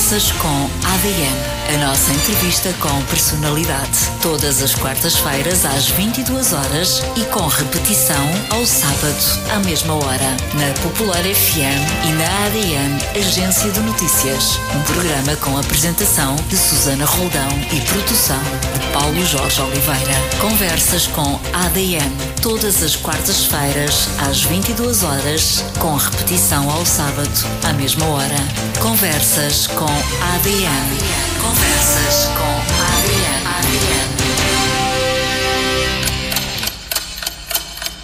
Conversas com ADN. A nossa entrevista com personalidade. Todas as quartas-feiras às 22 horas e com repetição ao sábado à mesma hora. Na Popular FM e na ADN Agência de Notícias. Um programa com apresentação de Susana Roldão e produção de Paulo Jorge Oliveira. Conversas com ADN. Todas as quartas-feiras às 22 horas com repetição ao sábado à mesma hora. Conversas com ADN. Conversas com ADN.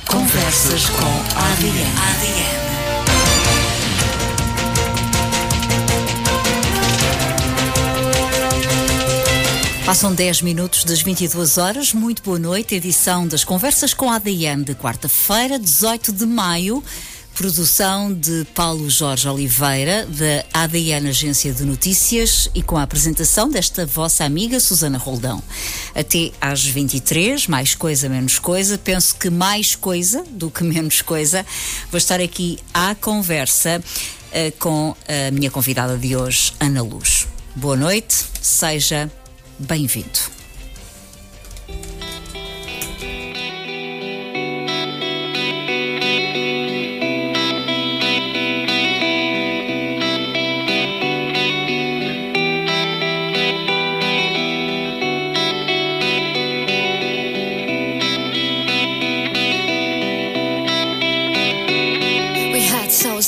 Conversas com ADN. Passam 10 minutos das 22 horas. Muito boa noite. Edição das Conversas com ADN de quarta-feira, 18 de maio. Produção de Paulo Jorge Oliveira, da ADN Agência de Notícias, e com a apresentação desta vossa amiga Susana Roldão. Até às 23, mais coisa, menos coisa. Penso que mais coisa do que menos coisa. Vou estar aqui à conversa uh, com a minha convidada de hoje, Ana Luz. Boa noite, seja bem-vindo.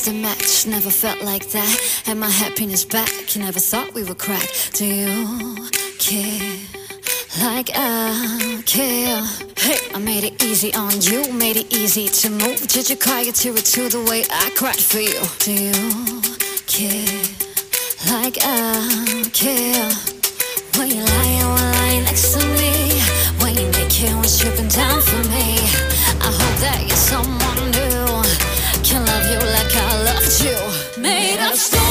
Had to match, never felt like that. And my happiness back, you never thought we would crack. Do you care like I care? Hey, I made it easy on you, made it easy to move. Did you cry your tear to the way I cried for you? Do you care like I care? When you lie, you lie next to me. When you naked, when stripping down for me. I hope that you're someone you. Made of stone.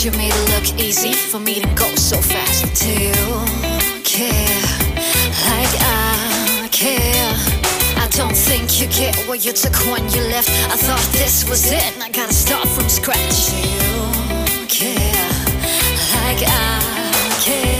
You made it look easy for me to go so fast. Do you care like I care? I don't think you get what you took when you left. I thought this was it, and I gotta start from scratch. Do you care like I care?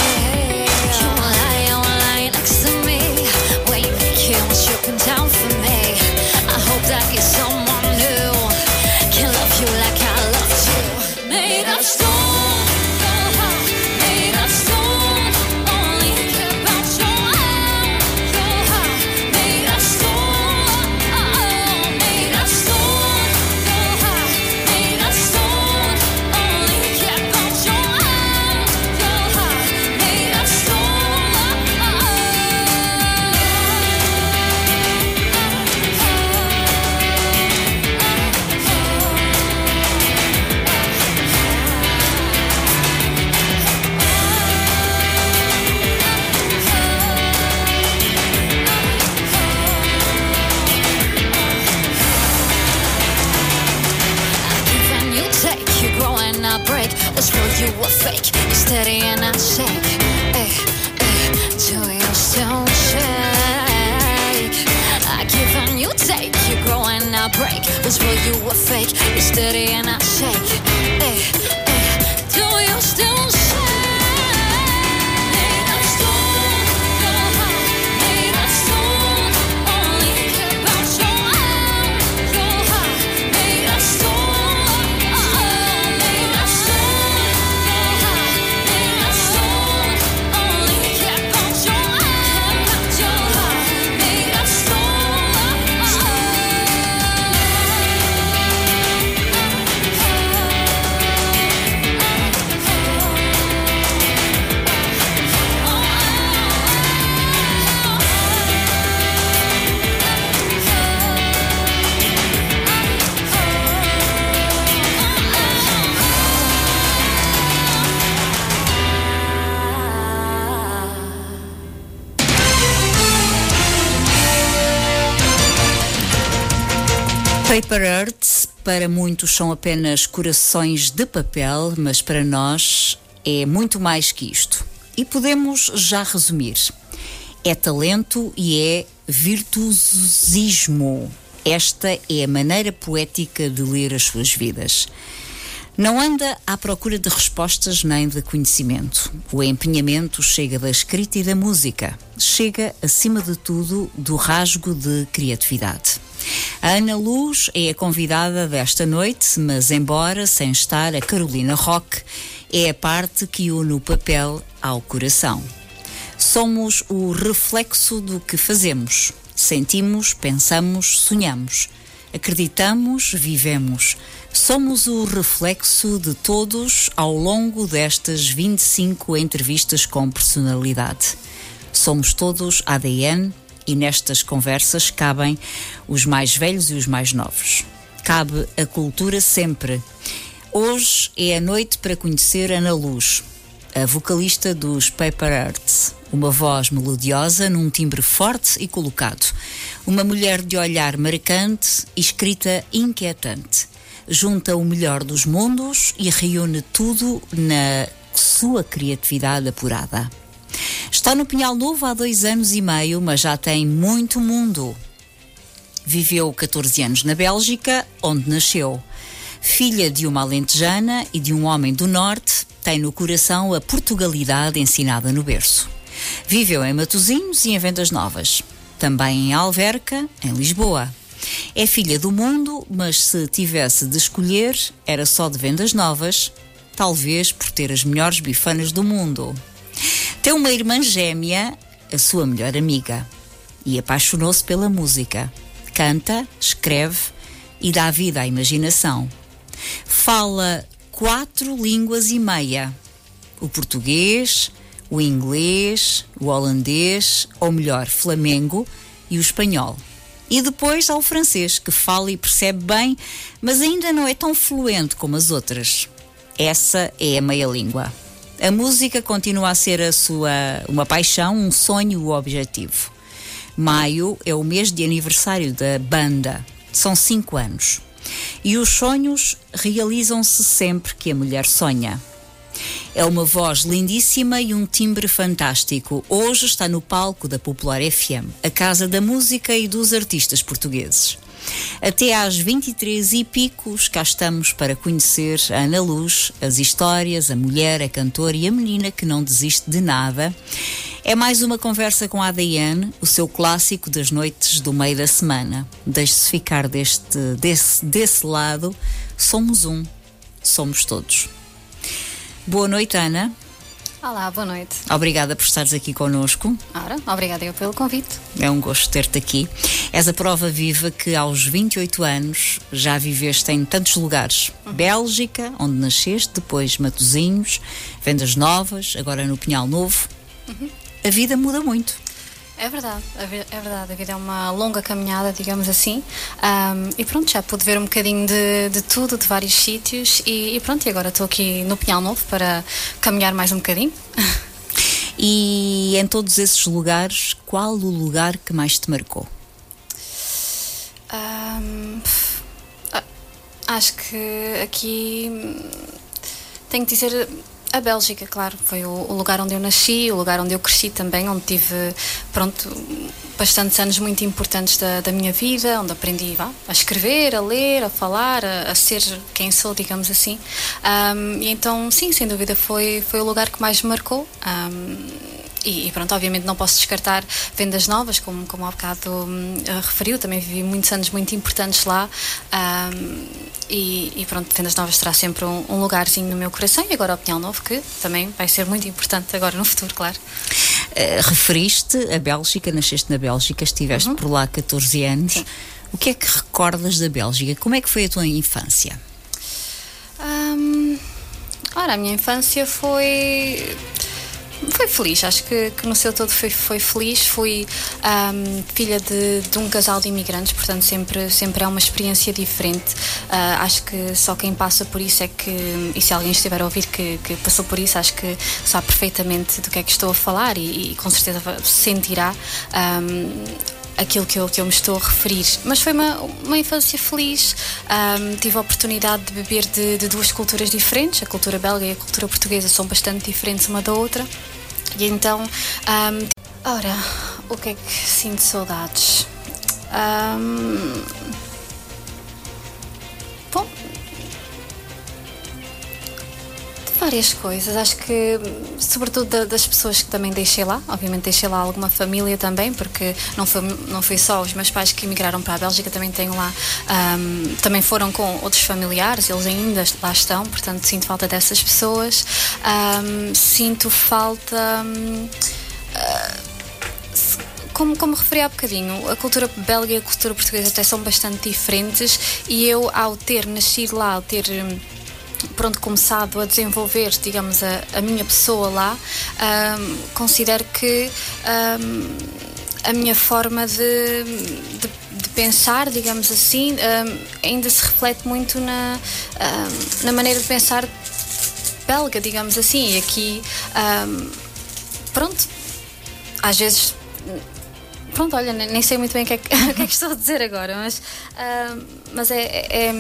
Paper Earth, para muitos são apenas corações de papel, mas para nós é muito mais que isto. E podemos já resumir: é talento e é virtuosismo. Esta é a maneira poética de ler as suas vidas. Não anda à procura de respostas nem de conhecimento. O empenhamento chega da escrita e da música. Chega, acima de tudo, do rasgo de criatividade. A Ana Luz é a convidada desta noite, mas embora sem estar a Carolina Roque, é a parte que une o papel ao coração. Somos o reflexo do que fazemos. Sentimos, pensamos, sonhamos. Acreditamos, vivemos. Somos o reflexo de todos ao longo destas 25 entrevistas com personalidade. Somos todos ADN e nestas conversas cabem os mais velhos e os mais novos. Cabe a cultura sempre. Hoje é a noite para conhecer Ana Luz, a vocalista dos Paper Arts. Uma voz melodiosa num timbre forte e colocado. Uma mulher de olhar marcante e escrita inquietante junta o melhor dos mundos e reúne tudo na sua criatividade apurada. Está no Pinhal Novo há dois anos e meio, mas já tem muito mundo. Viveu 14 anos na Bélgica, onde nasceu. Filha de uma alentejana e de um homem do Norte, tem no coração a Portugalidade ensinada no berço. Viveu em Matosinhos e em Vendas Novas. Também em Alverca, em Lisboa. É filha do mundo, mas se tivesse de escolher, era só de vendas novas, talvez por ter as melhores bifanas do mundo. Tem uma irmã gêmea, a sua melhor amiga, e apaixonou-se pela música. Canta, escreve e dá vida à imaginação. Fala quatro línguas e meia: o português, o inglês, o holandês, ou melhor, flamengo e o espanhol. E depois ao francês, que fala e percebe bem, mas ainda não é tão fluente como as outras. Essa é a meia-língua. A música continua a ser a sua uma paixão, um sonho, o objetivo. Maio é o mês de aniversário da banda. São cinco anos. E os sonhos realizam-se sempre que a mulher sonha. É uma voz lindíssima e um timbre fantástico. Hoje está no palco da Popular FM, a casa da música e dos artistas portugueses. Até às 23 e picos, cá estamos para conhecer a Ana Luz, as histórias, a mulher, a cantora e a menina que não desiste de nada. É mais uma conversa com a ADN, o seu clássico das noites do meio da semana. Deixe-se ficar deste, desse, desse lado. Somos um, somos todos. Boa noite, Ana. Olá, boa noite. Obrigada por estares aqui connosco. Ora, obrigada eu pelo convite. É um gosto ter-te aqui. És a prova viva que aos 28 anos já viveste em tantos lugares. Uhum. Bélgica, onde nasceste, depois Matozinhos, Vendas Novas, agora no Pinhal Novo. Uhum. A vida muda muito. É verdade, é verdade. A vida é uma longa caminhada, digamos assim. Um, e pronto, já pude ver um bocadinho de, de tudo, de vários sítios. E, e pronto, e agora estou aqui no Pinhal Novo para caminhar mais um bocadinho. E em todos esses lugares, qual o lugar que mais te marcou? Um, acho que aqui tenho que dizer a Bélgica, claro, foi o, lugar onde eu nasci, o lugar onde eu cresci também, onde tive, pronto, bastantes anos muito importantes da, da minha vida, onde aprendi vá, a escrever, a ler, a falar, a, a ser quem sou, digamos assim. Um, e então, sim, sem dúvida, foi, foi o lugar que mais me marcou. Um, e, e, pronto, obviamente não posso descartar vendas novas, como, como há bocado um, referiu, também vivi muitos anos muito importantes lá um, e, e, pronto, vendas novas terá sempre um, um, lugarzinho no meu coração e agora o Pinhal Novo, que também vai ser muito importante agora no futuro, claro. Uh, referiste a Bélgica, nasceste na Bélgica, estiveste uhum. por lá 14 anos. Sim. O que é que recordas da Bélgica? Como é que foi a tua infância? Um, ora, a minha infância foi foi feliz, acho que, que, no seu todo foi, foi feliz. Fui um, filha de, de, um casal de imigrantes, portanto, sempre, sempre é uma experiência diferente. Uh, acho que só quem passa por isso é que, e se alguém estiver a ouvir que, que passou por isso, acho que sabe perfeitamente do que é que estou a falar e, e com certeza sentirá. Um, aquilo que eu, que eu me estou a referir. Mas foi uma, uma infância feliz, um, tive a oportunidade de beber de, de duas culturas diferentes, a cultura belga e a cultura portuguesa são bastante diferentes uma da outra. E então, um, ora, o que é que sinto saudades? Um, várias coisas. Acho que, sobretudo das pessoas que também deixei lá, obviamente deixei lá alguma família também, porque não foi, não foi só os meus pais que emigraram para a Bélgica, também tenho lá, um, também foram com outros familiares, eles ainda lá estão, portanto sinto falta dessas pessoas. Um, sinto falta. Um, uh, como, como referi há bocadinho, a cultura belga e a cultura portuguesa até são bastante diferentes e eu, ao ter nascido lá, ao ter hum, pronto, começado a desenvolver, digamos, a, a minha pessoa lá, um, considero que um, a minha forma de, de, de, pensar, digamos assim, um, ainda se reflete muito na, na maneira de pensar belga, digamos assim. E aqui, pronto, às vezes pronto, olha, nem sei muito bem o que é que, que, é que estou a dizer agora, mas, mas é, é,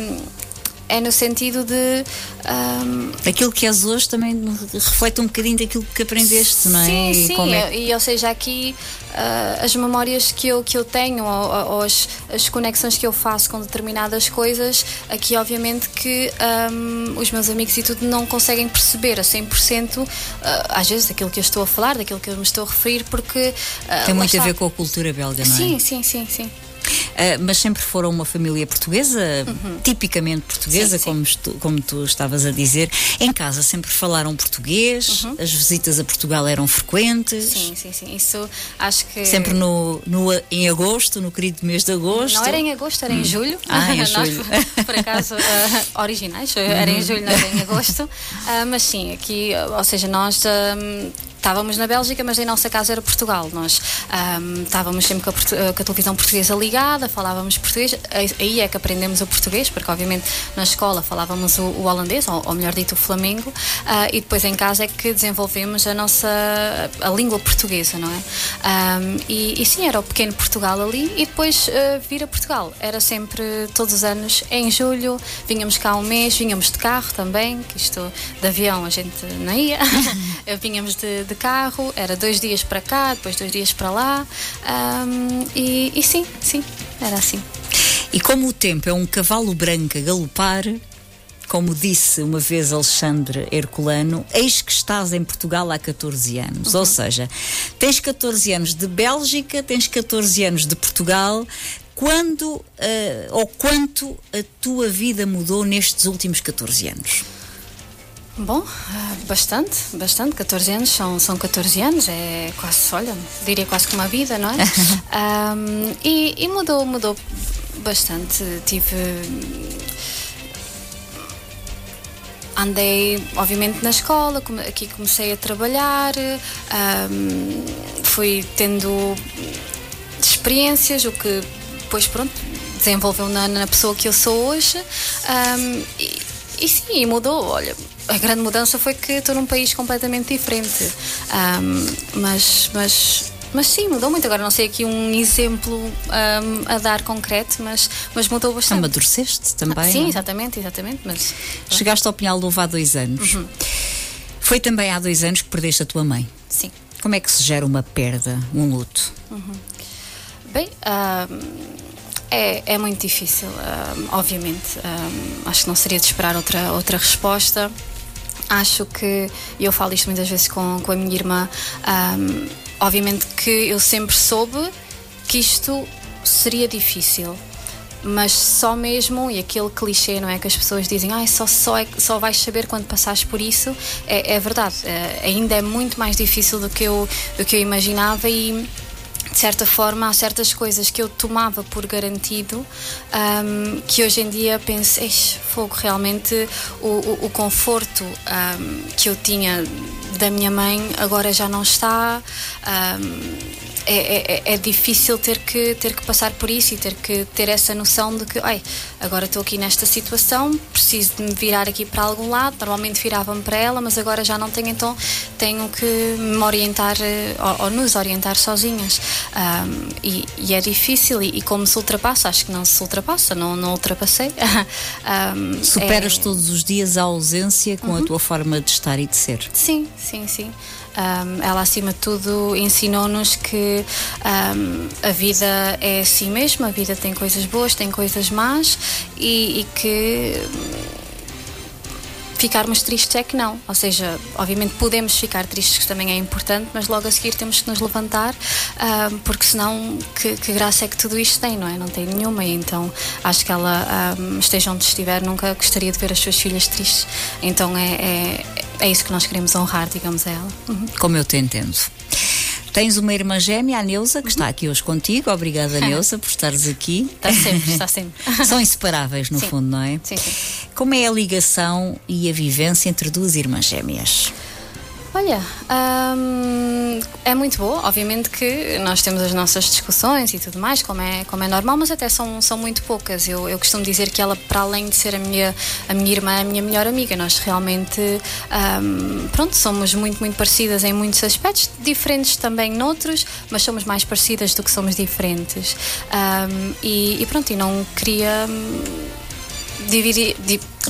é no sentido de. Um... Aquilo que és hoje também reflete um bocadinho daquilo que aprendeste, não é? Sim, sim. E, é... e ou seja, aqui uh, as memórias que eu, que eu tenho ou, ou as, as, conexões que eu faço com determinadas coisas, aqui obviamente que um, os meus amigos e tudo não conseguem perceber a 100% uh, ah, às vezes daquilo que eu estou a falar, daquilo que eu me estou a referir, porque. Uh, Tem muito a ver com a cultura belga, não é? Sim, sim, sim, sim. Uh, mas sempre foram uma família portuguesa, uhum. tipicamente portuguesa, sim, sim. Como, tu, como tu estavas a dizer. Em casa sempre falaram português, uhum. as visitas a Portugal eram frequentes. Sim, sim, sim. Isso acho que. Sempre no, no, em agosto, no querido mês de agosto. Não era em agosto, era em hum. julho. Ah, em julho. Nós, por acaso, uh, originais, era em uhum. julho, não era em agosto. Uh, mas sim, aqui, ou seja, nós estávamos na Bélgica, mas em nossa casa era Portugal. Nós um, estávamos sempre com a, com a, televisão portuguesa ligada, falávamos português. Aí é que aprendemos o português, porque obviamente na escola falávamos o, o holandês, ou, ou, melhor dito, o flamengo, uh, e depois em casa é que desenvolvemos a nossa a língua portuguesa, não é? Um, e, e, sim, era o pequeno Portugal ali, e depois uh, vir a Portugal. Era sempre, todos os anos, em julho, vínhamos cá um mês, vínhamos de carro também, que isto de avião a gente não ia, vínhamos de, de carro, era dois dias para cá, depois dois dias para lá. Um, e, e sim, sim, era assim. E como o tempo é um cavalo branco a galopar, como disse uma vez Alexandre Herculano, eis que estás em Portugal há 14 anos. Uhum. Ou seja, tens 14 anos de Bélgica, tens 14 anos de Portugal. Quando uh, ou quanto a tua vida mudou nestes últimos 14 anos? Bom, bastante, bastante. 14 anos são, são 14 anos, é quase, olha, diria quase como uma vida, não é? um, e, e, mudou, mudou bastante. Tive. Andei, obviamente, na escola, aqui comecei a trabalhar, um, fui tendo experiências, o que depois, pronto, desenvolveu na, na pessoa que eu sou hoje. Um, e, e sim, mudou, olha a grande mudança foi que estou num país completamente diferente. Um, mas, mas, mas sim, mudou muito. Agora não sei aqui um exemplo um, a dar concreto, mas, mas mudou bastante. Amadureceste também? Ah, sim, não? exatamente, exatamente. Mas, Chegaste ao Pinhal do há dois anos. Uhum. Foi também há dois anos que perdeste a tua mãe. Sim. Como é que se gera uma perda, um luto? Uhum. Bem, é, é muito difícil, obviamente. Acho que não seria de esperar outra, outra resposta acho que, e eu falo isto muitas vezes com, com a minha irmã, um, obviamente que eu sempre soube que isto seria difícil. Mas só mesmo, e aquele clichê, não é? Que as pessoas dizem, ah, só, só, é, só vais saber quando passares por isso, é, é verdade. É, ainda é muito mais difícil do que eu, do que eu imaginava e de certa forma, há certas coisas que eu tomava por garantido um, que hoje em dia penso, fogo, realmente o, o, o conforto um, que eu tinha da minha mãe agora já não está. Um, é, é, é, difícil ter que, ter que passar por isso e ter que ter essa noção de que, ai, agora estou aqui nesta situação, preciso de me virar aqui para algum lado. Normalmente virava-me para ela, mas agora já não tenho, então tenho que me orientar eh, ou, ou nos orientar sozinhas. Um, e, e, é difícil, e, e, como se ultrapassa, acho que não se ultrapassa, não, não ultrapassei. um, Superas é... todos os dias a ausência com uhum. a tua forma de estar e de ser. Sim, sim, sim. Um, ela, acima de tudo, ensinou-nos que um, a vida é assim mesmo, a vida tem coisas boas, tem coisas más e, e que ficarmos tristes é que não. Ou seja, obviamente podemos ficar tristes, que também é importante, mas logo a seguir temos que nos levantar, um, porque senão que, que, graça é que tudo isto tem, não é? Não tem nenhuma. E então acho que ela, um, esteja onde estiver, nunca gostaria de ver as suas filhas tristes. Então é, é é isso que nós queremos honrar, digamos a ela. Uhum. Como eu te entendo. Tens uma irmã gêmea, a Neuza, que uhum. está aqui hoje contigo. Obrigada, Neuza, por estares aqui. Está sempre, está sempre. São inseparáveis, no sim. fundo, não é? Sim, sim. Como é a ligação e a vivência entre duas irmãs gêmeas? Olha, hum, é muito boa. Obviamente que nós temos as nossas discussões e tudo mais, como é, como é normal, mas até são, são muito poucas. Eu, eu costumo dizer que ela, para além de ser a minha, a minha irmã, é a minha melhor amiga. Nós realmente, hum, pronto, somos muito, muito parecidas em muitos aspectos, diferentes também noutros, mas somos mais parecidas do que somos diferentes. Hum, e, e, pronto, e não queria dividir,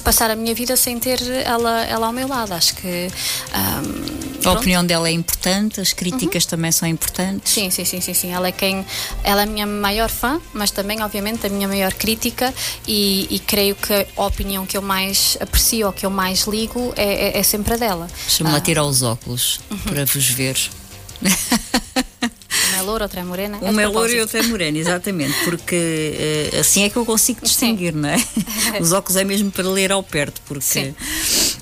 passar a minha vida sem ter ela, ela ao meu lado. Acho que. Um, a opinião dela é importante, as críticas uhum. também são importantes. Sim, sim, sim, sim, sim. Ela é quem. Ela é a minha maior fã, mas também, obviamente, a minha maior crítica e, e creio que a opinião que eu mais aprecio ou que eu mais ligo é, é, é sempre a dela. Lá ah. tirar os óculos uhum. para vos ver. Uma é loura, outra é morena. Uma é, é loura e outra é morena, exatamente, porque uh, assim é que eu consigo distinguir, Sim. não é? Os óculos é mesmo para ler ao perto, porque. Sim.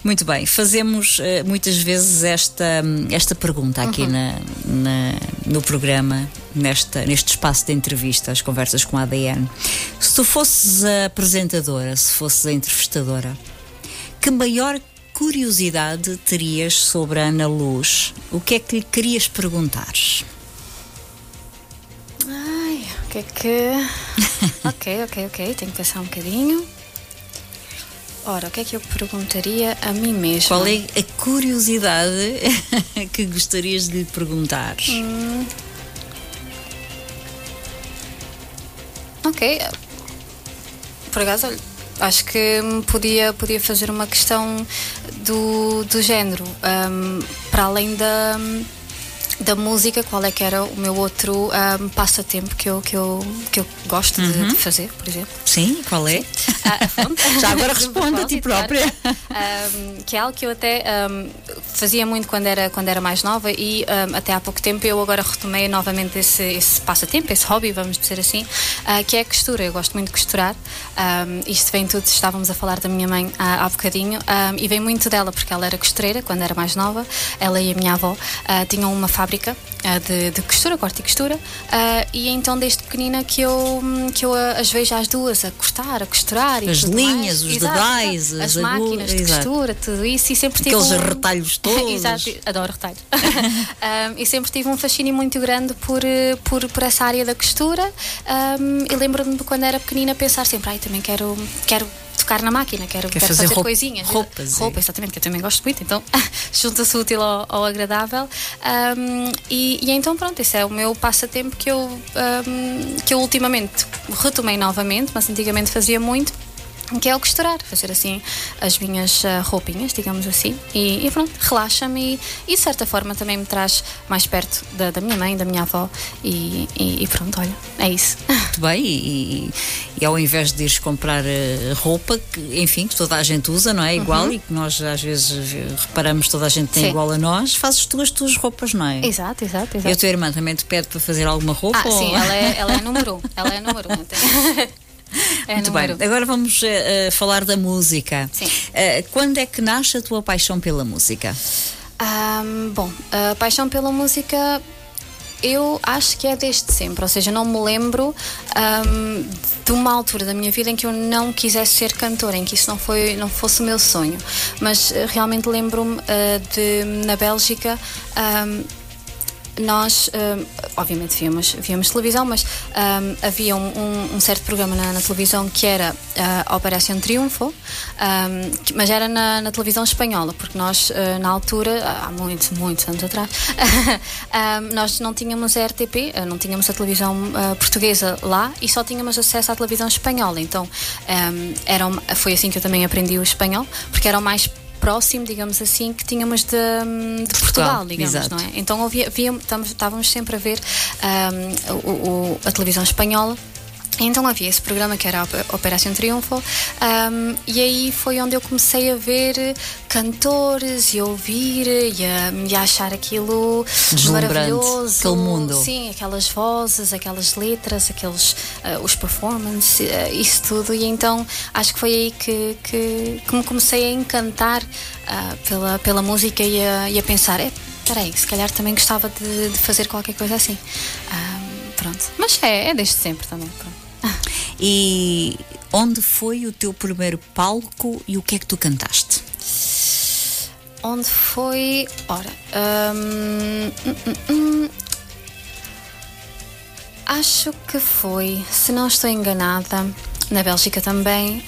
Muito bem, fazemos uh, muitas vezes esta, esta pergunta aqui uhum. na, na, no programa, nesta, neste espaço de entrevista, as conversas com a ADN. Se tu fosses a apresentadora, se fosses a entrevistadora, que maior curiosidade terias sobre a Ana Luz? O que é que lhe querias perguntar? que é que. ok, ok, ok. Tenho que pensar um bocadinho. Ora, o que é que eu perguntaria a mim mesma? Qual é a curiosidade que gostarias de lhe perguntar? Hum. Ok. Por acaso, acho que podia, podia fazer uma questão do, do género. Um, para além da da música, qual é que era o meu outro um, passatempo que eu, que eu, que eu gosto uhum. de, de, fazer, por exemplo? Sim, qual é? Ah, Já agora responde a ti própria. Um, que é algo que eu até um, fazia muito quando era, quando era mais nova e até há pouco tempo eu agora retomei novamente esse, esse passatempo, esse hobby, vamos dizer assim, uh, que é a costura. Eu gosto muito de costurar. isto vem tudo, estávamos a falar da minha mãe há, há bocadinho e vem muito dela, porque ela era costureira quando era mais nova. Ela e a minha avó uh, tinham uma fábrica fábrica de, de, costura, corte e costura, uh, e então desde pequenina que eu, que eu as vejo as duas a cortar, a costurar As linhas, mais. os dedais, as, as máquinas de exato. costura, tudo isso, e sempre tive. Aqueles um... retalhos todos. exato, adoro retalhos. um, e sempre tive um fascínio muito grande por, por, por essa área da costura, um, e lembro-me de quando era pequenina pensar sempre, ai, também quero, quero tocar na máquina, quero, quero fazer, fazer roupa, coisinhas. Roupas. Roupa, é. exatamente, que eu também gosto muito, então junta-se útil ao, ao agradável. Um, e, e, então, pronto, esse é o meu passatempo que eu, um, que eu ultimamente retomei novamente, mas antigamente fazia muito que é o costurar, fazer assim as minhas uh, roupinhas, digamos assim, e, e pronto, relaxa-me e, e, de certa forma também me traz mais perto da, da minha mãe, da minha avó e, e, pronto, olha, é isso. Muito bem, e, ao invés de ires comprar uh, roupa, que enfim, que toda a gente usa, não é? Igual uhum. e que nós às vezes reparamos toda a gente tem Sim. igual a nós, fazes tu as tuas roupas, não é? Exato, exato, exato. E a tua irmã também te pede para fazer alguma roupa? Ah, ou... sim, ela é, ela é número um, ela é número um. É Muito número. bem, agora vamos uh, falar da música. Sim. Uh, quando é que nasce a tua paixão pela música? Um, bom, a paixão pela música eu acho que é desde sempre, ou seja, não me lembro um, de uma altura da minha vida em que eu não quisesse ser cantora, em que isso não, foi, não fosse o meu sonho. Mas realmente lembro-me uh, de, na Bélgica, um, nós, um, obviamente, víamos, víamos televisão, mas um, havia um, um, certo programa na, na, televisão que era uh, Operação Triunfo, que, mas era na, na, televisão espanhola, porque nós, uh, na altura, há muitos, muitos anos atrás, nós não tínhamos a RTP, uh, não tínhamos a televisão uh, portuguesa lá e só tínhamos acesso à televisão espanhola. Então, era foi assim que eu também aprendi o espanhol, porque era o mais próximo, digamos assim, que tínhamos de, de Portugal, Portugal, digamos, exato. não é? Então havia, havia, estávamos sempre a ver um, o, o, a televisão espanhola então havia esse programa que era a Operação Triunfo um, e aí foi onde eu comecei a ver cantores e a ouvir e a, e a achar aquilo maravilhoso. Aquele mundo. Sim, aquelas vozes, aquelas letras, aqueles uh, os performances, uh, isso tudo. E então acho que foi aí que, que, que me comecei a encantar uh, pela, pela música e a, e a pensar, é, peraí, se calhar também gostava de, de fazer qualquer coisa assim. pronto. Mas é, é desde sempre também. Pronto. E onde foi o teu primeiro palco e o que é que tu cantaste? Onde foi. Ora. Hum, hum, hum, hum, acho que foi, se não estou enganada, na Bélgica também.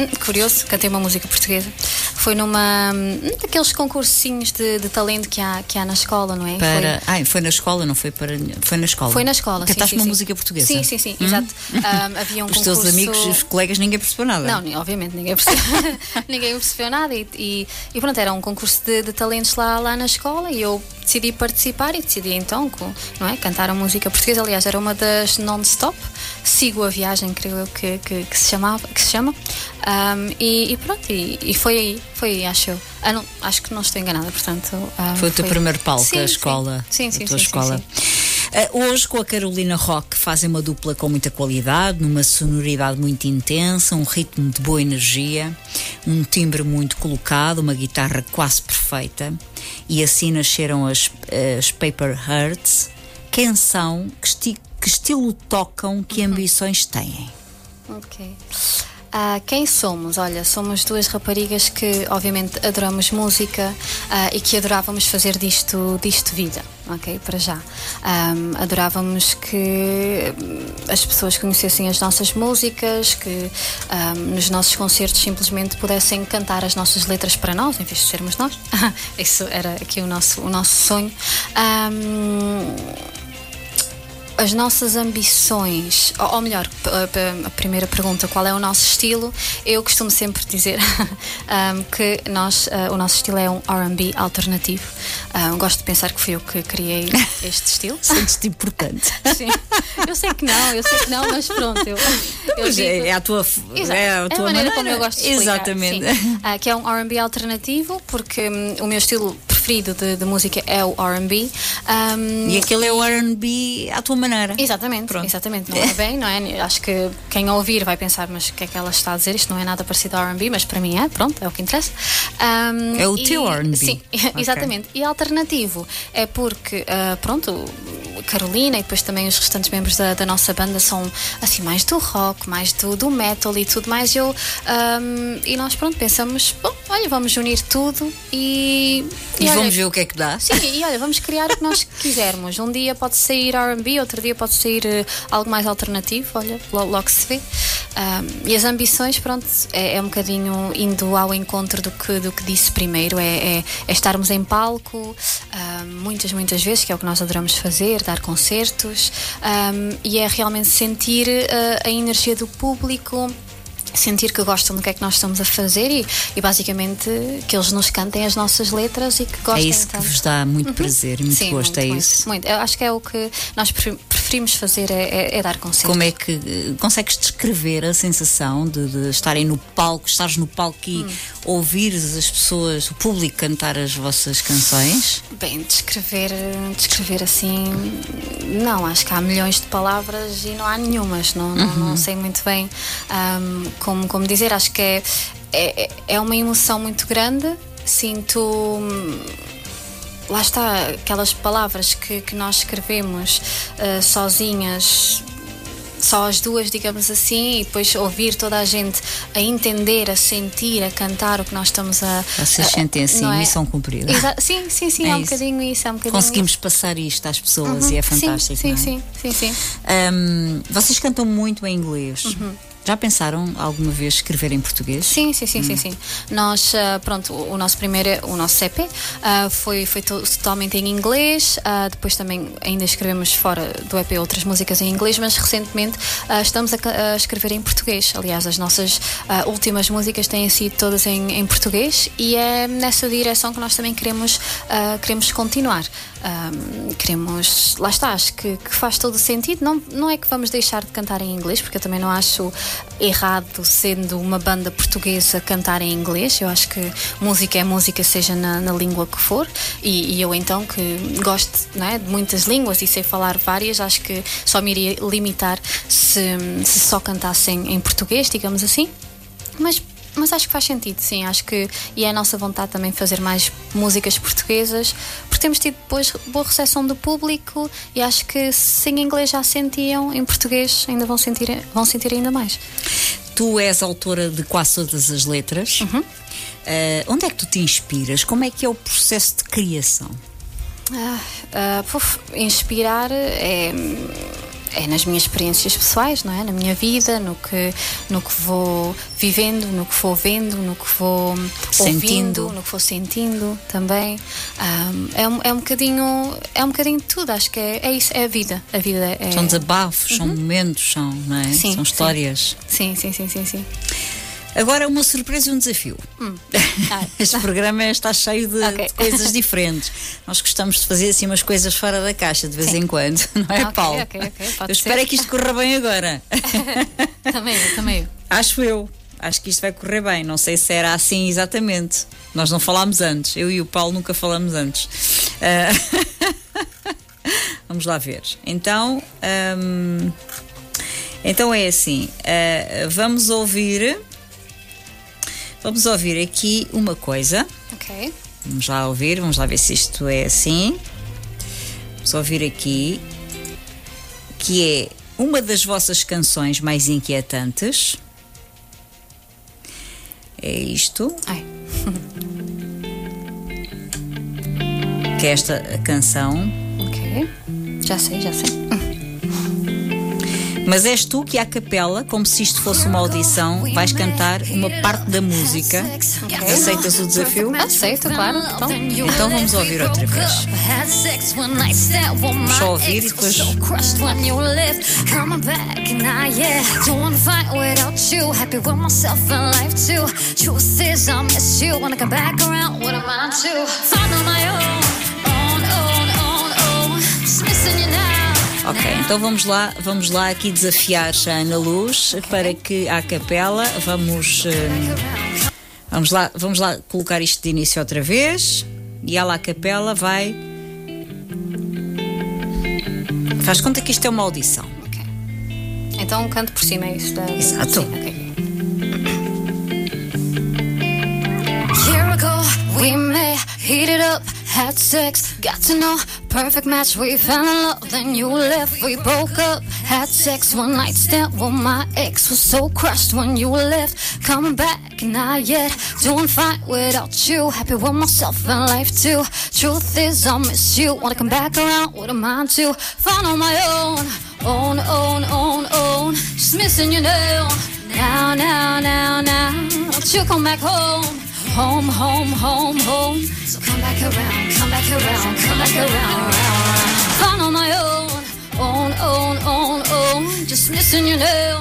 Um, curioso, cantei uma música portuguesa. Foi numa daqueles concursinhos de, de, talento que há, que há na escola, não é? Para, foi, ai, foi na escola, não foi para. Foi na escola. Foi na escola. Cantaste sim, uma sim, música portuguesa? Sim, sim, sim, hum? exato. Um, havia um os concurso... teus amigos e os colegas ninguém percebeu nada. Não, obviamente ninguém percebeu, ninguém percebeu nada. E, e, e, pronto, era um concurso de, de talentos lá, lá na escola e eu decidi participar e decidi então não é, cantar a música portuguesa. Aliás, era uma das non-stop. Sigo a viagem, creio eu que, que, que, se, chamava, que se chama. Um, e, e, pronto, e, e, foi aí, foi aí, acho eu. Ah, não, acho que não estou enganada, portanto. Um, foi o teu foi... primeiro palco, sim, a escola. Sim, sim, a tua sim, escola. Sim, uh, hoje, com a Carolina Rock, fazem uma dupla com muita qualidade, numa sonoridade muito intensa, um ritmo de boa energia, um timbre muito colocado, uma guitarra quase perfeita e assim nasceram as, as Paper Hearts. Quem são? Que, esti que estilo tocam? Que uhum. ambições têm? Ok. Uh, quem somos? Olha, somos duas raparigas que, obviamente, adoramos música uh, e que adorávamos fazer disto, disto vida, ok? Para já. Um, adorávamos que as pessoas conhecessem as nossas músicas, que um, nos nossos concertos simplesmente pudessem cantar as nossas letras para nós, em vez de sermos nós. Isso era aqui o nosso, o nosso sonho. Um, as nossas ambições, ou, ou melhor, a, primeira pergunta, qual é o nosso estilo? Eu costumo sempre dizer um, que nós, uh, o nosso estilo é um RB alternativo. Um, gosto de pensar que fui eu que criei este estilo. Sentes-te importante. Sim. Eu sei que não, eu sei que não, mas pronto. Eu, eu digo, é a tua, exato, é a tua é a maneira, maneira, como eu gosto de explicar. Exatamente. Uh, que é um RB alternativo, porque um, o meu estilo preferido de, de música é o RB. Um, e aquele é o RB à tua maneira. Exatamente, Pronto. exatamente. Não é bem, não é? Acho que quem ouvir vai pensar, mas o que é que ela está a dizer? Isto não é nada parecido ao RB, mas para mim é, pronto, é o que interessa. Um, é o e, teu RB. Sim, okay. exatamente. E alternativo é porque, uh, pronto, Carolina e depois também os restantes membros da, da, nossa banda são assim mais do rock, mais do, do metal e tudo mais. Eu, um, e nós, pronto, pensamos, bom, olha, vamos unir tudo e. E, e olha, vamos ver o que é que dá. Sim, e olha, vamos criar o que nós quisermos. Um dia pode sair RB, outro dia pode sair uh, algo mais alternativo, olha, logo, logo se vê. Um, e as ambições, pronto, é, é, um bocadinho indo ao encontro do que, do que disse primeiro, é, é, é estarmos em palco muitas, muitas vezes, que é o que nós adoramos fazer, dar concertos, um, e é realmente sentir uh, a energia do público sentir que gostam do que é que nós estamos a fazer e, e basicamente que eles nos cantem as nossas letras e que gostem. É isso que vos dá muito uhum. prazer e muito Sim, gosto, muito, é muito, isso? Muito, Eu acho que é o que nós preferimos fazer, é, é, é dar concertos. Como é que consegues descrever a sensação de, de estarem no palco, estares no palco e hum. ouvires as pessoas, o público cantar as vossas canções? Bem, descrever, descrever assim, não, acho que há milhões de palavras e não há nenhumas, não, uhum. não, não, sei muito bem um, como, como dizer, acho que é, é, é uma emoção muito grande. Sinto. Lá está, aquelas palavras que, que nós escrevemos uh, sozinhas só as duas, digamos assim, e depois ouvir toda a gente a entender, a sentir, a cantar o que nós estamos a. Vocês sentem assim, é? missão cumprida. Exa- sim, sim, sim, É é, um isso. bocadinho isso, é um bocadinho Conseguimos isso. passar isto às pessoas Uhum, e é sim, fantástico. Sim, não é? sim, sim, sim. Ahm, vocês cantam muito em inglês. Uhum. Já pensaram alguma vez escrever em português? Sim, sim, sim, sim, sim. Nós, ah, pronto, o, nosso primeiro, o nosso CP ah, foi, foi to- totalmente em inglês, ah, depois também ainda escrevemos fora do EP outras músicas em inglês, mas recentemente estamos a, escrever em português. Aliás, as nossas últimas músicas têm sido todas em, em português e é nessa direção que nós também queremos, queremos continuar. Queremos, lá está, acho que, que faz todo o sentido. Não, não é que vamos deixar de cantar em inglês, porque eu também não acho errado sendo uma banda portuguesa cantar em inglês. Eu acho que música é música, seja na, na língua que for. E, e eu então que gosto é, de muitas línguas e sei falar várias, acho que só me iria limitar se, se só cantasse em, em português, digamos assim. Mas, mas acho que faz sentido, sim. Acho que e é a nossa vontade também fazer mais músicas portuguesas, porque temos tido depois boa recepção do público e acho que se em inglês já sentiam, em português ainda vão sentir, vão sentir ainda mais. Tu és autora de quase todas as letras. Uhum. Ah, onde é que tu te inspiras? Como é que é o processo de criação? Ah, ah, puf, inspirar é, é nas minhas experiências pessoais, não é? Na minha vida, no que, no que vou vivendo, no que vou vendo, no que vou Sentindo. ouvindo, no que vou sentindo também. Ah, é, um, é um bocadinho é um bocadinho de tudo, acho que é, é isso, é a vida. A vida é. São desabafos, são momentos, são, não é? Uhum. Sim, são sim. histórias. Sim, sim, sim, sim, sim. Agora uma surpresa e um desafio. Ah. este programa está cheio de, Ok. de coisas diferentes. Nós gostamos de fazer assim umas coisas fora da caixa de vez Sim. em quando, não é, Ok, Paulo? ok, ok, pode eu espero é que isto corra bem agora. também eu, também eu. Acho eu. Acho que isto vai correr bem. Não sei se era assim exatamente. Nós não falámos antes. Eu e o Paulo nunca falamos antes. Ah, Vamos lá ver. Então, hum, então é assim. ah, vamos ouvir. Vamos ouvir aqui uma coisa. Ok. Vamos lá ouvir, vamos lá ver se isto é assim. Vamos ouvir aqui que é uma das vossas canções mais inquietantes. É isto, Ai. que é esta canção. Ok. Já sei, já sei. Mas és tu que, à capela, como se isto fosse uma audição, vais cantar uma parte da música. Aceitas o desafio? Aceito, claro. Então. Então vamos ouvir outra vez. Vamos só ouvir e depois- Ok, então vamos lá, vamos lá aqui desafiar a Ana Luz para que à capela vamos eh, vamos lá, vamos lá colocar isto de início outra vez e ela à capela vai faz conta que isto é uma audição. Ok. Então canto por cima, é isso? Da... Exato. Sim, ok. year ago, we met, heated up, had sex, got to know, perfect match. We fell in love, then you left, we broke up, had sex one night stand. Well, my ex was so crushed when you left, coming back, not yet, doing fine without you, happy with myself and life too. Truth is, I miss you, wanna come back around, what am I to find on my own, own, own, own, own, just missing you now. Now, now, now, now, don't you come back home? Home, home, home, home. So come back around, come back around, come back around, round, round. Found on my own, own, own, own, own. Just missing you now.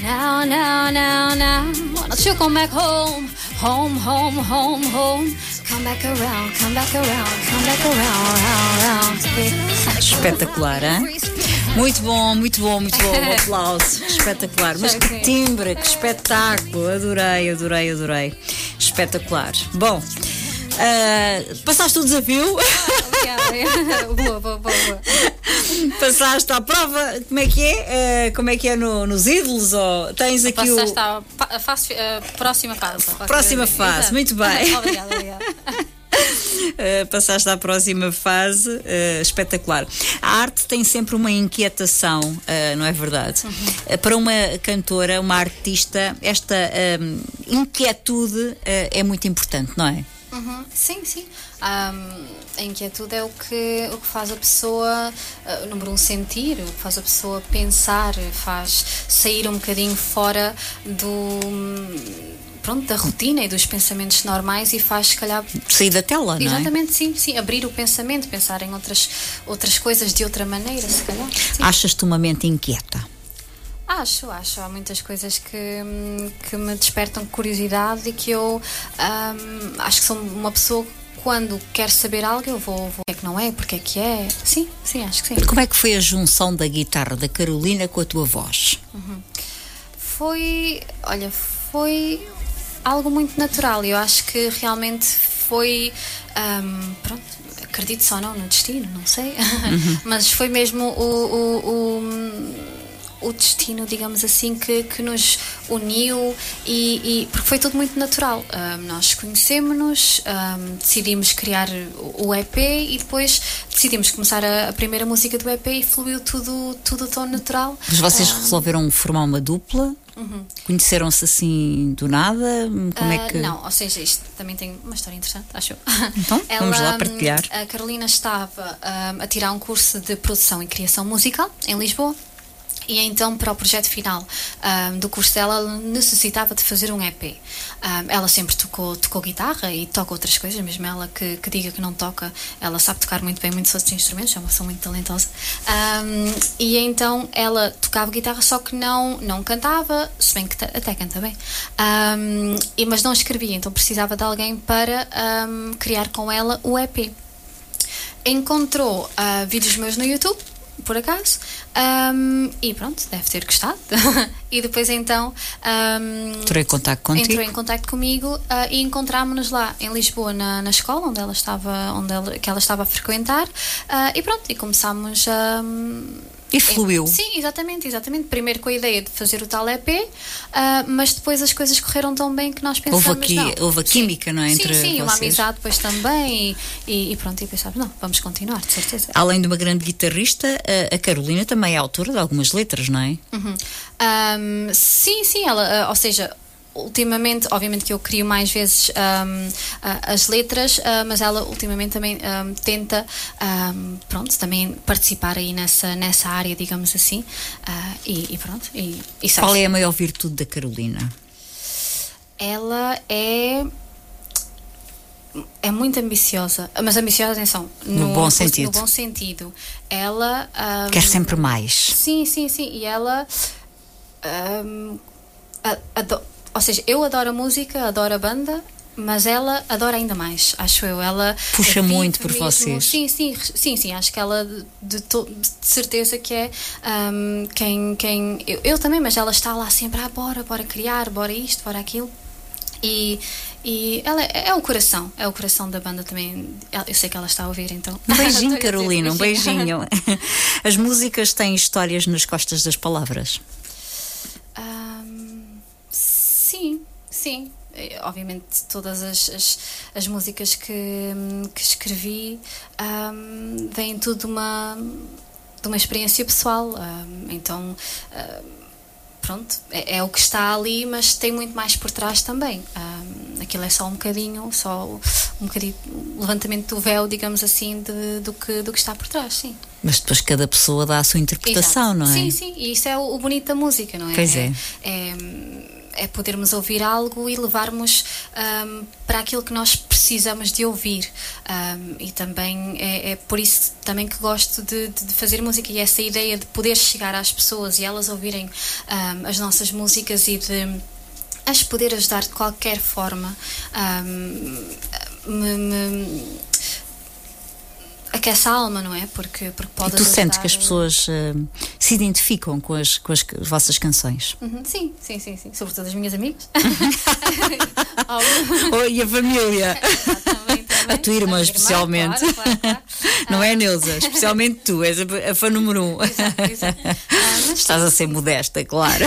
Now, now, now, now. Don't you come back home? Home, home, home, home. Come back around, come back around, come back around, round, round. Espetacular, hein? Muito bom, muito bom, muito bom. Um aplauso. Espetacular. Mas que timbre, que espetáculo. Adorei, adorei, adorei. Espetacular. Bom, ah, passaste o desafio, Obrigada. boa, boa, boa, boa. passaste à prova. Como é que é? Ah, como é que é no- nos ídolos? Ou tens aqui o. Passaste à pa- fase, a próxima fase. Próxima fase, muito bem. obrigada, obrigada. Uh, passaste à próxima fase, uh, espetacular. A arte tem sempre uma inquietação, uh, não é verdade? Uhum. para uma cantora, uma artista, esta inquietude é muito importante, não é? Uhum. Sim, sim. Um, a inquietude é o que, o que faz a pessoa, uh, número um, sentir, o que faz a pessoa pensar, faz sair um bocadinho fora do. Pronto, da rotina e dos pensamentos normais e faz, se calhar. Sair da tela, não é? Exatamente, sim, sim. Abrir o pensamento, pensar em outras, outras coisas de outra maneira, se calhar. Achas-te uma mente inquieta? Acho, acho. Há muitas coisas que, que me despertam curiosidade e que eu um, acho que sou uma pessoa quando quer saber algo, eu vou, vou. É que não é, porque é que é. Sim, sim, acho que sim. Como é que foi a junção da guitarra da Carolina com a tua voz? Uhum. Foi. Olha, foi algo muito natural. Eu acho que realmente foi. Um, pronto, acredito só não no destino, não sei. Uhum. Mas foi mesmo o, o, o o destino, digamos assim, que, que nos uniu e, e porque foi tudo muito natural. Um, nós conhecemos-nos, um, decidimos criar o EP e depois decidimos começar a, a, primeira música do EP e fluiu tudo, tudo tão natural. Mas vocês um, resolveram formar uma dupla? Uhum. Conheceram-se assim do nada? Como uh, é que... Não, ou seja, isto também tem uma história interessante, acho. Então, Ela, vamos lá partilhar. A Carolina estava a tirar um curso de produção e criação musical em Lisboa e então, para o projeto final um, do curso dela, ela necessitava de fazer um EP. Um, ela sempre tocou, tocou guitarra e toca outras coisas, mesmo ela que, que diga que não toca, ela sabe tocar muito bem muitos outros instrumentos, é uma pessoa muito talentosa. Um, e então ela tocava guitarra, só que não, não cantava, se bem que até canta bem, e, mas não escrevia, então precisava de alguém para criar com ela o EP. Encontrou uh, vídeos meus no YouTube por acaso. Um, e pronto, deve ter gostado. e depois então. Um, entrou em contato contigo? Entrou em contato comigo uh, e encontrámos-nos lá em Lisboa, na, na escola onde ela estava, onde ela, que ela estava a frequentar. Uh, e pronto, e começámos a. Um, e fluiu. Sim, exatamente, exatamente. Primeiro com a ideia de fazer o tal EP, uh, ah, mas depois as coisas correram tão bem que nós pensamos. Houve, aqui, não, houve a química, sim, não é? Entre sim, sim, vocês. uma amizade depois também. E, e, pronto, e pensámos, não, vamos continuar, de certeza. Além de uma grande guitarrista, a, Carolina também é autora de algumas letras, não é? Uhum. Um, sim, sim, ela, uh, ou seja, ultimamente, obviamente que eu crio mais vezes um, as letras, uh, mas ela ultimamente também um, tenta, um, pronto, também participar aí nessa, nessa área, digamos assim, uh, e, e, pronto. E, e Qual é a maior virtude da Carolina? Ela é é muito ambiciosa, mas ambiciosa, atenção, no, no bom sentido. No bom sentido. Ela quer sempre mais. Sim, sim, sim. E ela um, ou seja, eu adoro a música, adoro a banda, mas ela adora ainda mais, acho eu. Ela puxa muito por mesmo, vocês. Sim, sim, sim, sim. Acho que ela de, to, de certeza que é um, quem, quem eu, eu, também, mas ela está lá sempre, ah, bora, bora criar, bora isto, bora aquilo. E, e ela é, é o coração, é o coração da banda também. Eu sei que ela está a ouvir, então. Um beijinho, Carolina, um beijinho. As músicas têm histórias nas costas das palavras. Sim, sim. Eh, obviamente, todas as, as, as músicas que, que escrevi um, vêm tudo de uma, de uma experiência pessoal. Um, então. Um, pronto, é, é, o que está ali, mas tem muito mais por trás também. Um, aquilo é só um bocadinho, só um bocadinho levantamento do véu, digamos assim, de, do, que, do que está por trás, sim. Mas depois cada pessoa dá a sua interpretação, Exato. não é? Sim, sim, e isso é o, o bonito da música, não é? Pois é. é, é é podermos ouvir algo e levarmos um, para aquilo que nós precisamos de ouvir. Um, e também é, é, por isso também que gosto de, de, fazer música e essa ideia de poder chegar às pessoas e elas ouvirem um, as nossas músicas e de as poder ajudar de qualquer forma. Me, me, aquece a alma, não é? Porque, porque pode E tu sentes que as pessoas uh, se identificam com as, com as vossas canções? Uhum, sim, sim, sim, sim. Sobretudo as minhas amigas. oh, e a família. também, também. A tua irmã, a especialmente. Claro, claro, claro. Não é, Neuza? Especialmente tu, és a, a fã número um. Exato, exato. Ah, Estás a ser modesta, claro.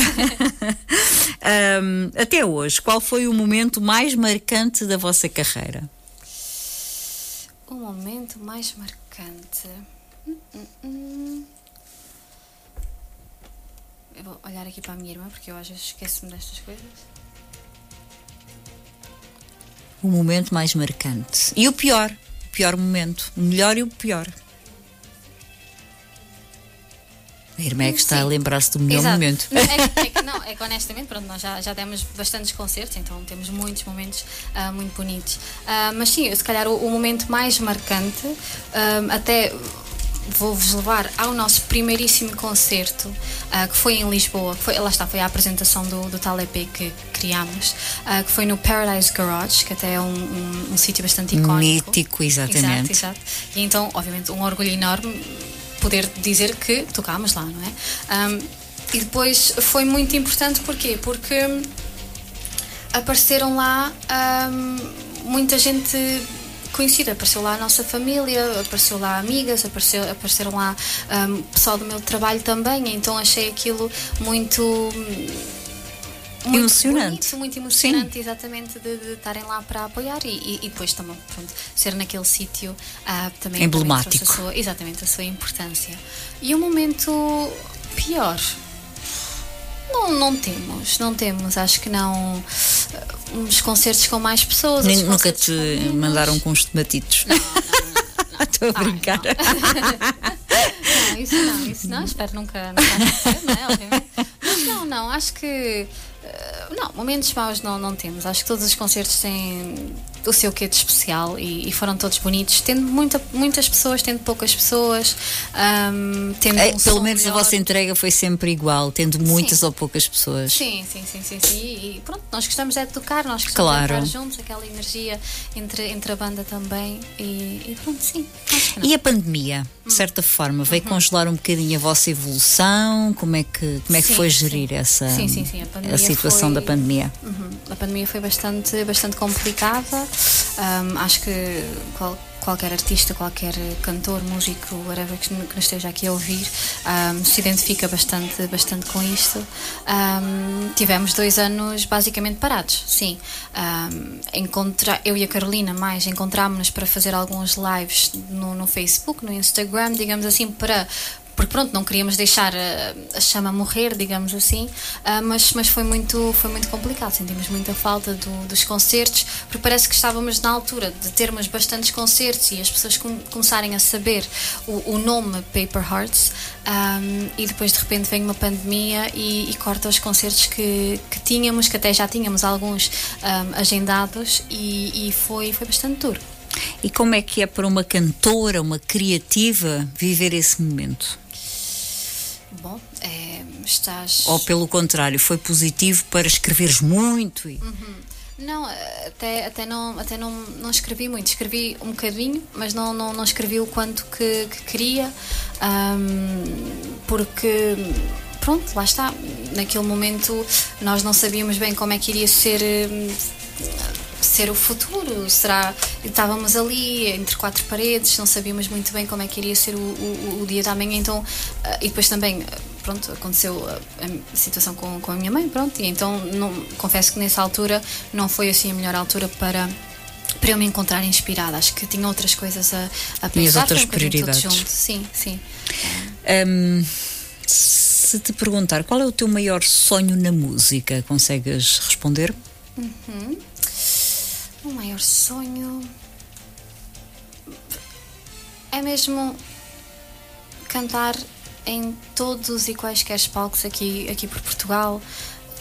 um, até hoje, qual foi o momento mais marcante da vossa carreira? O momento mais marcante. Hum, hum, hum. Eu vou olhar aqui para a minha irmã porque eu às vezes esqueço-me destas coisas. O momento mais marcante. E o pior. O pior momento. O melhor e o pior. A irmã é que está Sim. a lembrar-se do melhor Exato. momento. Não, é, que- é que não, é que honestamente, pronto, nós já, já demos bastantes concertos, então temos muitos momentos ah, muito bonitos. Ah, mas sim, se calhar o, o momento mais marcante, ah, até vou-vos levar ao nosso primeiríssimo concerto, ah, que foi em Lisboa, foi, lá está, foi a apresentação do, do tal EP que criámos, ah, que foi no Paradise Garage, que até é um, um, um sítio bastante icónico. Mítico, exatamente. Exato, exato. E então, obviamente, um orgulho enorme poder dizer que tocámos lá, não é? Ahm, e depois foi muito importante porquê? Porque apareceram lá ahm, muita gente conhecida, apareceu lá a nossa família, apareceu lá amigas, apareceu, apareceram lá ahm, pessoal do meu trabalho também, então achei aquilo muito muito Emocionante. bonito, muito emocionante, exatamente, de de estarem lá para apoiar e, e- depois também, pronto, ser naquele sítio ah, também Emblemático. também a sua- exatamente, a sua importância. E o momento pior. Não, não temos, não temos, acho que não. ah, Uns concertos com mais pessoas. Nem- nunca te com mandaram com os tomatitos. Estou a Ai, brincar. Não, isso não, isso não, espero nunca, nunca acontecer, não é? Obviamente. Mas não, não, acho que. Eh, não, momentos maus não, não temos. Acho que todos os concertos têm o seu quê de especial e, e foram todos bonitos, tendo muita, muitas pessoas, tendo poucas pessoas, ahm, tendo É, um pelo menos a melhor. vossa entrega foi sempre igual, tendo muitas ou poucas pessoas. Sim, sim, sim, sim, sim. E, pronto, nós gostamos é de tocar, nós gostamos Claro. de estar juntos, aquela energia entre, entre a banda também. E, e pronto, sim. E a pandemia, de certa forma, veio Uhum. congelar um bocadinho a vossa evolução? Como é que, como é que Sim, foi sim. gerir essa Sim, sim, sim, a pandemia situação foi- da pandemia? Uhum. A pandemia foi bastante, bastante complicada. Ahm, acho que qual- qualquer artista, qualquer cantor, músico, whatever que, nos esteja aqui a ouvir, ahm, se identifica bastante, bastante com isto. Ahm, tivemos dois anos basicamente parados, sim. Ahm, encontra- eu e a Carolina mais encontrámos-nos para fazer alguns lives no, no Facebook, no Instagram, digamos assim, para porque pronto, não queríamos deixar a, a chama morrer, digamos assim, ah, mas, mas foi, muito, foi muito complicado, sentimos muita falta do- dos concertos, porque parece que estávamos na altura de termos bastantes concertos e as pessoas com- começarem a saber o, o nome Paper Hearts ah, e depois de repente vem uma pandemia e, e corta os concertos que, que tínhamos, que até já tínhamos alguns ah, agendados e, e foi, foi bastante duro. E como é que é para uma cantora, uma criativa, viver esse momento? Estás. Ou pelo contrário, foi positivo para escreveres muito? E... Não, até, até, não, até não, não escrevi muito. Escrevi um bocadinho, mas não, não, não escrevi o quanto que, que queria, ahm, porque, pronto, lá está. Naquele momento nós não sabíamos bem como é que iria ser. hum, Ser o futuro, será? Estávamos ali entre quatro paredes, não sabíamos muito bem como é que iria ser o, o, o dia da manhã, então. ah, E depois também, pronto, aconteceu a, situação com, com a minha mãe, pronto, e então não, confesso que nessa altura não foi assim a melhor altura para para eu me encontrar inspirada. Acho que tinha outras coisas a, a pensar. outras um bocadinho tudo prioridades. junto. Sim, sim. Hum, se te perguntar qual é o teu maior sonho na música, consegues responder? O maior sonho é mesmo cantar em todos e quaisquer palcos aqui, aqui por Portugal.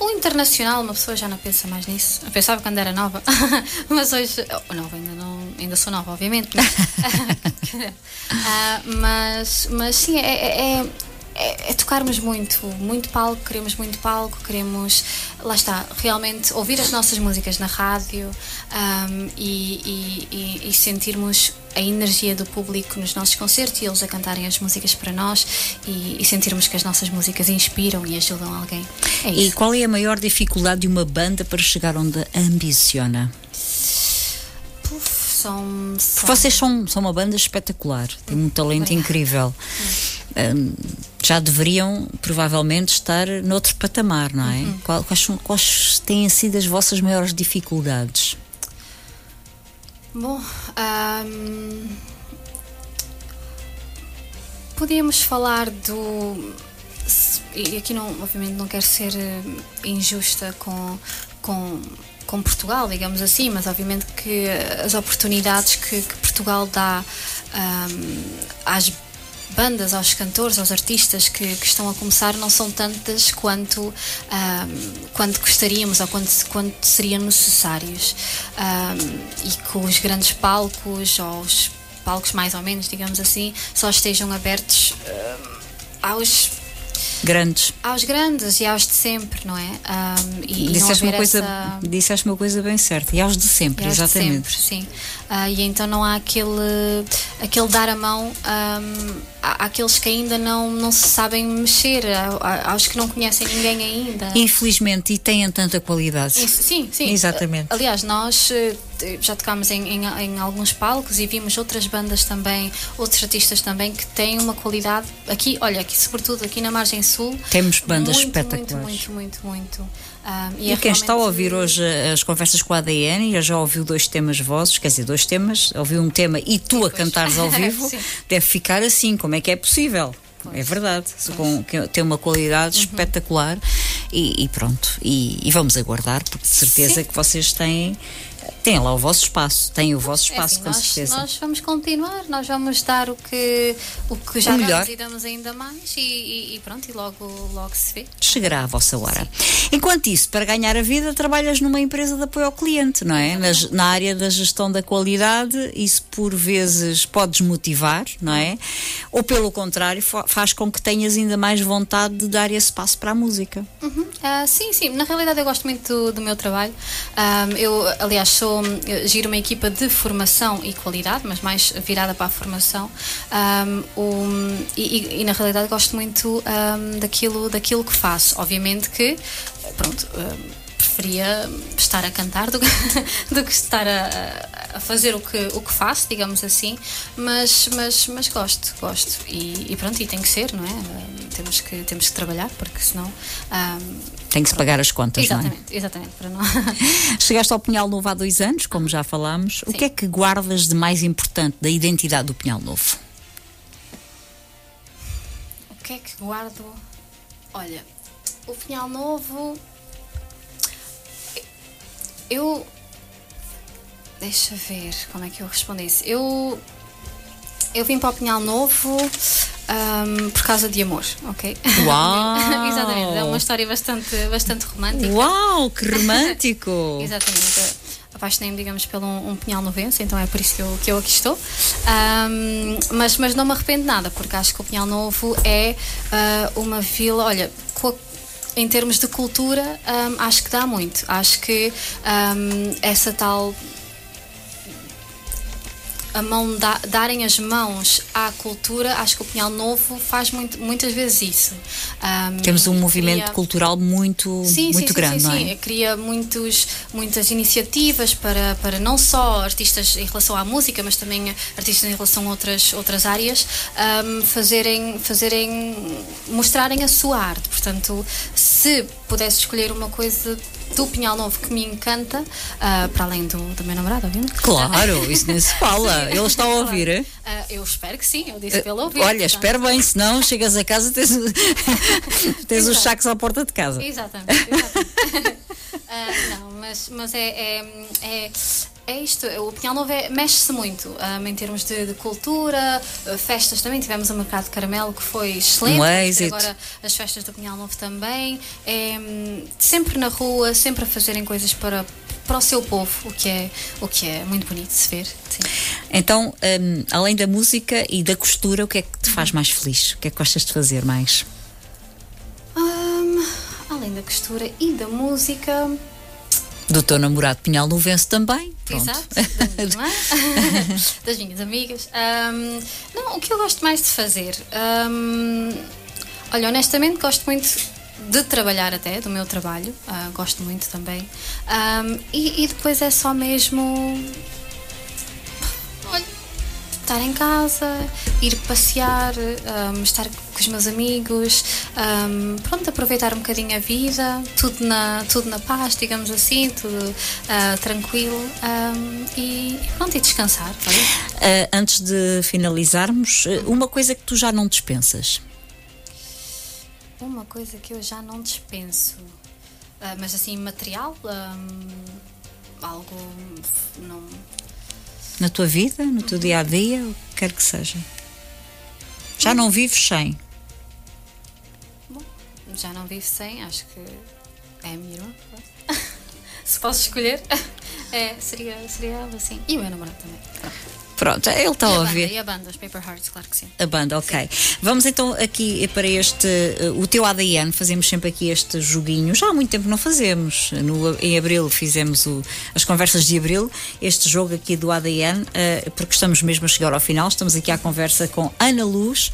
O internacional, uma pessoa já não pensa mais nisso. Eu pensava quando era nova, mas hoje. oh, nova, ainda, não, ainda sou nova, obviamente. né? Ah, mas, mas sim, é, é- é- é- é tocarmos muito, muito palco, queremos muito palco, queremos, lá está, realmente ouvir as nossas músicas na rádio ahm, e, e- e- e sentirmos a energia do público nos nossos concertos e eles a cantarem as músicas para nós e, e sentirmos que as nossas músicas inspiram e ajudam alguém. É E qual é a maior dificuldade de uma banda para chegar onde ambiciona? Puf, são, são- vocês são, são uma banda espetacular, têm um talento Obrigada. incrível. Hum, já deveriam provavelmente estar noutro patamar, não é? Uhum. Quais, quais têm sido as vossas maiores dificuldades? Bom, ahm, podíamos falar do. E aqui, não, obviamente, não quero ser eh, injusta com, com, com Portugal, digamos assim, mas obviamente que as oportunidades que, que Portugal dá ahm, às bandas, aos cantores, aos artistas que, que estão a começar não são tantas quanto, ahm, quanto gostaríamos ou quanto, quanto seriam necessários. Ahm, e que os grandes palcos, ou os palcos mais ou menos, digamos assim, só estejam abertos ahm, aos, Grandes. aos grandes e aos de sempre, não é? Ahm, e, não Disseste uma, coisa, essa... disseste uma coisa bem certa. E aos de sempre, É os de exatamente. sempre, sim. Ah, e então não há aquele, aquele dar a mão à- àqueles que ainda não, não se sabem mexer, aos que não conhecem ninguém ainda. Infelizmente, e têm tanta qualidade. Isso, sim, sim. Exatamente. Aliás, nós eh, já tocámos em, em, em alguns palcos e vimos outras bandas também, outros artistas também que têm uma qualidade. Aqui, olha, aqui, sobretudo aqui na Margem Sul. Temos bandas muito, espetaculares. Muito, muito, muito, muito. Ah, E, é quem está a ouvir hoje as conversas com a ADN já ouviu dois temas vossos, quer dizer, dois temas, ouviu um tema e tu a Pois. cantares ao vivo, deve ficar assim, como é que é possível? É verdade, com, tem uma qualidade Uhum. espetacular e, e pronto. E, e vamos aguardar, porque de certeza Sim. que vocês têm, têm lá o vosso espaço, têm o vosso É espaço, assim, com nós, certeza. nós vamos continuar, nós vamos dar o que, o que já O melhor. damos e damos ainda mais e, e- e pronto, e logo, logo se vê. chegará à vossa hora. Enquanto isso, para ganhar a vida, trabalhas numa empresa de apoio ao cliente, não é? Na área da gestão da qualidade, isso por vezes pode desmotivar, não é? Ou pelo contrário, fa- faz com que tenhas ainda mais vontade de dar esse passo para a música. Uhum. Ah, sim, sim. Na realidade, eu gosto muito do, do meu trabalho. Ah, eu, aliás, sou, eu giro uma equipa de formação e qualidade, mas mais virada para a formação. O- e, e- na realidade, gosto muito ah, daquilo, daquilo que faço. Obviamente que, pronto. preferia estar a cantar do que, do que estar a, a fazer o que, o que faço, digamos assim, mas, mas, mas gosto, gosto. E, e pronto, e tem que ser, não é? Temos, que, temos que trabalhar, porque senão. ah, Tem que se pagar as contas, não é? exatamente, exatamente, para não. Chegaste ao Pinhal Novo há dois anos, como já falámos. O Sim. que é que guardas de mais importante da identidade do Pinhal Novo? O que é que guardo? Olha, o Pinhal Novo. Eu. Deixa ver como é que eu respondi isso. Eu. Eu vim para o Pinhal Novo ahm, por causa de amor, ok? Uau! Exatamente, é uma história bastante, bastante romântica. Uau, que romântico! Exatamente. Apaixonei-me, digamos, pelo um, um pinhal novense, então é por isso que eu, que eu aqui estou. Ahm, mas, mas não me arrependo nada, porque acho que o Pinhal Novo é ah, uma vila, olha, em termos de cultura, acho que dá muito. Acho que essa tal a mão da- darem as mãos à cultura, acho que o Pinhal Novo faz muito, muitas vezes isso. Ahm, Temos um movimento cria- cultural muito, Sim, muito sim, grande, sim, não sim. é? Cria muitos, muitas iniciativas para, para não só artistas em relação à música, mas também artistas em relação a outras, outras áreas, ahm, fazerem, fazerem, mostrarem a sua arte. Portanto, se pudesse escolher uma coisa do Pinhal Novo que me encanta, ah, para além do, do meu namorado, obviamente. Claro, isso nem se fala. Ele está a ouvir, é? Ah, eu espero que sim, eu disse para ele ouvir. Olha, portanto- espera bem, senão chegas a casa tens, tens os sacos à porta de casa. Exatamente. exatamente. Ah, não, mas, mas é, é, é, é isto. O Pinhal Novo é- mexe-se muito ah, em termos de, de cultura, ah, festas também. Tivemos o Mercado de Caramelo que foi excelente. Um êxito. Agora as festas do Pinhal Novo também. É, hum, sempre na rua, sempre a fazerem coisas para, para o seu povo, o que é, o que é muito bonito de se ver. Sim. Então, hum, além da música e da costura, o que é que te faz mais feliz? O que é que gostas de fazer mais? Hum, além da costura e da música. Do teu namorado Pinhal Novense também? Pronto. Exato, da minha irmã, das minhas amigas. Ahm, não, o que eu gosto mais de fazer? Ahm, olha, honestamente, gosto muito de trabalhar até, do meu trabalho. Ah, gosto muito também. Ahm, e, e depois é só mesmo. Olha, estar em casa, ir passear, um, estar com os meus amigos, um, pronto, aproveitar um bocadinho a vida, tudo na, tudo na paz, digamos assim, tudo uh, tranquilo um, e, pronto, e descansar. Uh, antes de finalizarmos, uh, uma coisa que tu já não dispensas. Uma coisa que eu já não dispenso, uh, mas assim, material, algo não na tua vida, no teu dia a dia, o que quer que seja? Já não vives sem? Bom, já não vivo sem, acho que é a minha irmã. Se posso escolher, é, seria, seria ela, sim. E o meu namorado também. Pronto. Pronto, ele está a ouvir. E a banda, os Paper Hearts, claro que sim. A banda, ok. Sim. Vamos então aqui para este, uh, o teu ADN, fazemos sempre aqui este joguinho. Já há muito tempo não fazemos. No, em abril fizemos o, as conversas de abril, este jogo aqui do ADN, uh, porque estamos mesmo a chegar ao final. Estamos aqui à conversa com Ana Luz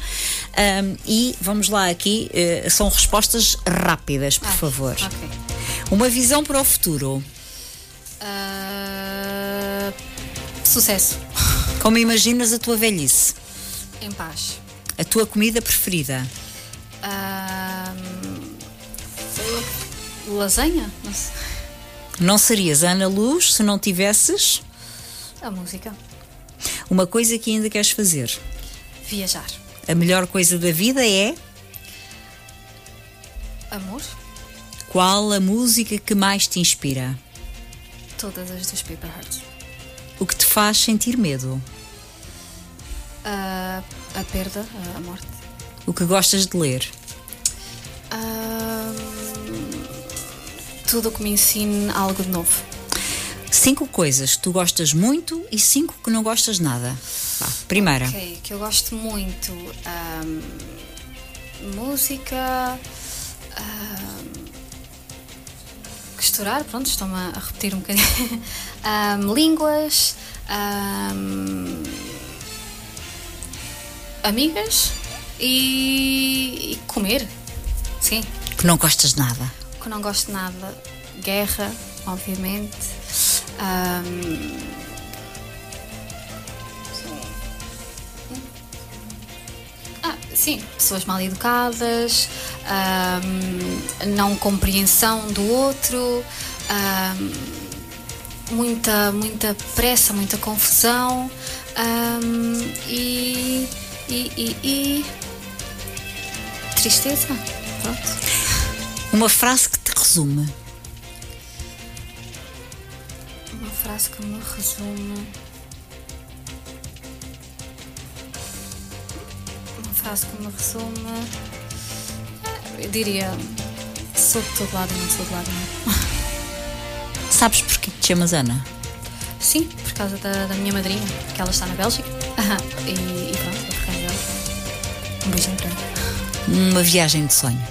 um, e vamos lá aqui, uh, são respostas rápidas, por ah, favor. Okay. Uma visão para o futuro. sucesso. Como imaginas a tua velhice? Em paz. A tua comida preferida? Um, lasanha? Não, sei. não serias Ana Luz se não tivesses? A música. Uma coisa que ainda queres fazer? Viajar. A melhor coisa da vida é? Amor. Qual a música que mais te inspira? Todas as dos Paper Hearts. O que te faz sentir medo? Uh, a perda, a morte. O que gostas de ler? Uh, tudo o que me ensine algo de novo. Cinco coisas que tu gostas muito e cinco que não gostas nada. Vá, primeira. Ok, que eu gosto muito. Um, música. Costurar, pronto, estou-me a repetir um bocadinho. um, línguas, um, amigas e, e, comer. Sim. Que não gostas de nada? Que não gosto de nada. Guerra, obviamente. Um, ah, sim, pessoas mal educadas, um, não compreensão do outro, um, muita, muita pressa, muita confusão um, e, e, e, e, tristeza. Pronto. Uma frase que te resume. Uma frase que me resume. Uma frase que me resume. Eu diria: sou de todo lado e não sou de lado nenhum. Sabes porquê te chamas Ana? Sim, por causa da, da minha madrinha, que ela está na Bélgica. e, e pronto, é por causa dela. Um beijinho grande. Uma viagem de sonho?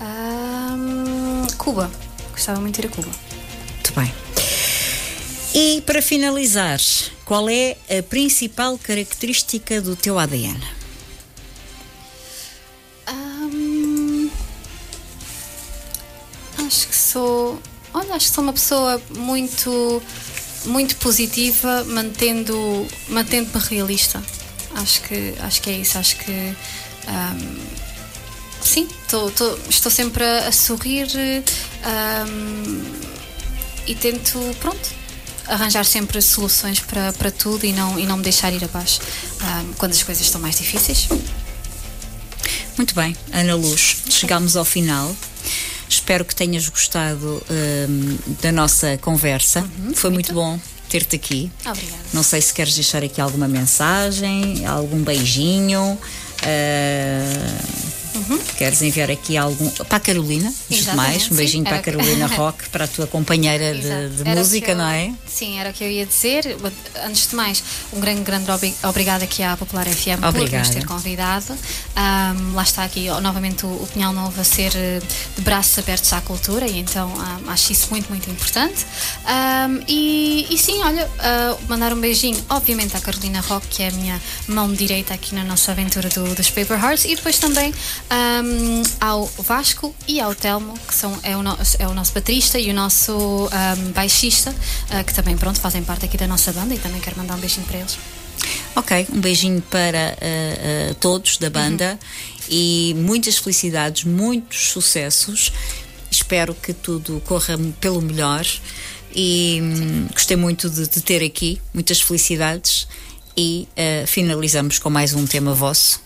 Um, Cuba. Gostava muito de ir a Cuba. Muito bem. E para finalizar, qual é a principal característica do teu ADN? Sou Olha, acho que sou uma pessoa muito, muito positiva, mantendo, mantendo-me realista. Acho que, acho que é isso. Acho que um, sim, tô, tô, estou sempre a, a sorrir um, e tento, pronto, arranjar sempre soluções para, para tudo e não, e não me deixar ir abaixo um, quando as coisas estão mais difíceis. Muito bem, Ana Luz, chegamos ao final. Espero que tenhas gostado um, da nossa conversa. Uhum, Foi muito, muito bom ter-te aqui. Obrigada. Não sei se queres deixar aqui alguma mensagem, algum beijinho. Uh, Uhum. Queres enviar aqui algum. Para a Carolina, mais. Um beijinho sim, para a Carolina Roque, para a tua companheira de, de música, eu, não é? Sim, era o que eu ia dizer. Antes de mais, um grande, grande obrigado aqui à Popular FM Obrigada. por nos ter convidado. Um, lá está aqui novamente o, o Pinhal Novo a ser eh, de braços abertos à cultura e então um, acho isso muito, muito importante. Um, e, e, sim, olha, uh, mandar um beijinho, obviamente, à Carolina Roque, que é a minha mão direita aqui na nossa aventura do, dos Paper Hearts, e depois também um, ao Vasco e ao Telmo, que são, é, o, no, é o nosso baterista e o nosso um, baixista, uh, que também pronto, fazem parte aqui da nossa banda e também quero mandar um beijinho para eles. Ok, um beijinho para uh, uh, todos da banda uhum. e muitas felicidades, muitos sucessos. Espero que tudo corra pelo melhor e hum, gostei muito de, de, ter aqui. Muitas felicidades e uh, finalizamos com mais um tema vosso.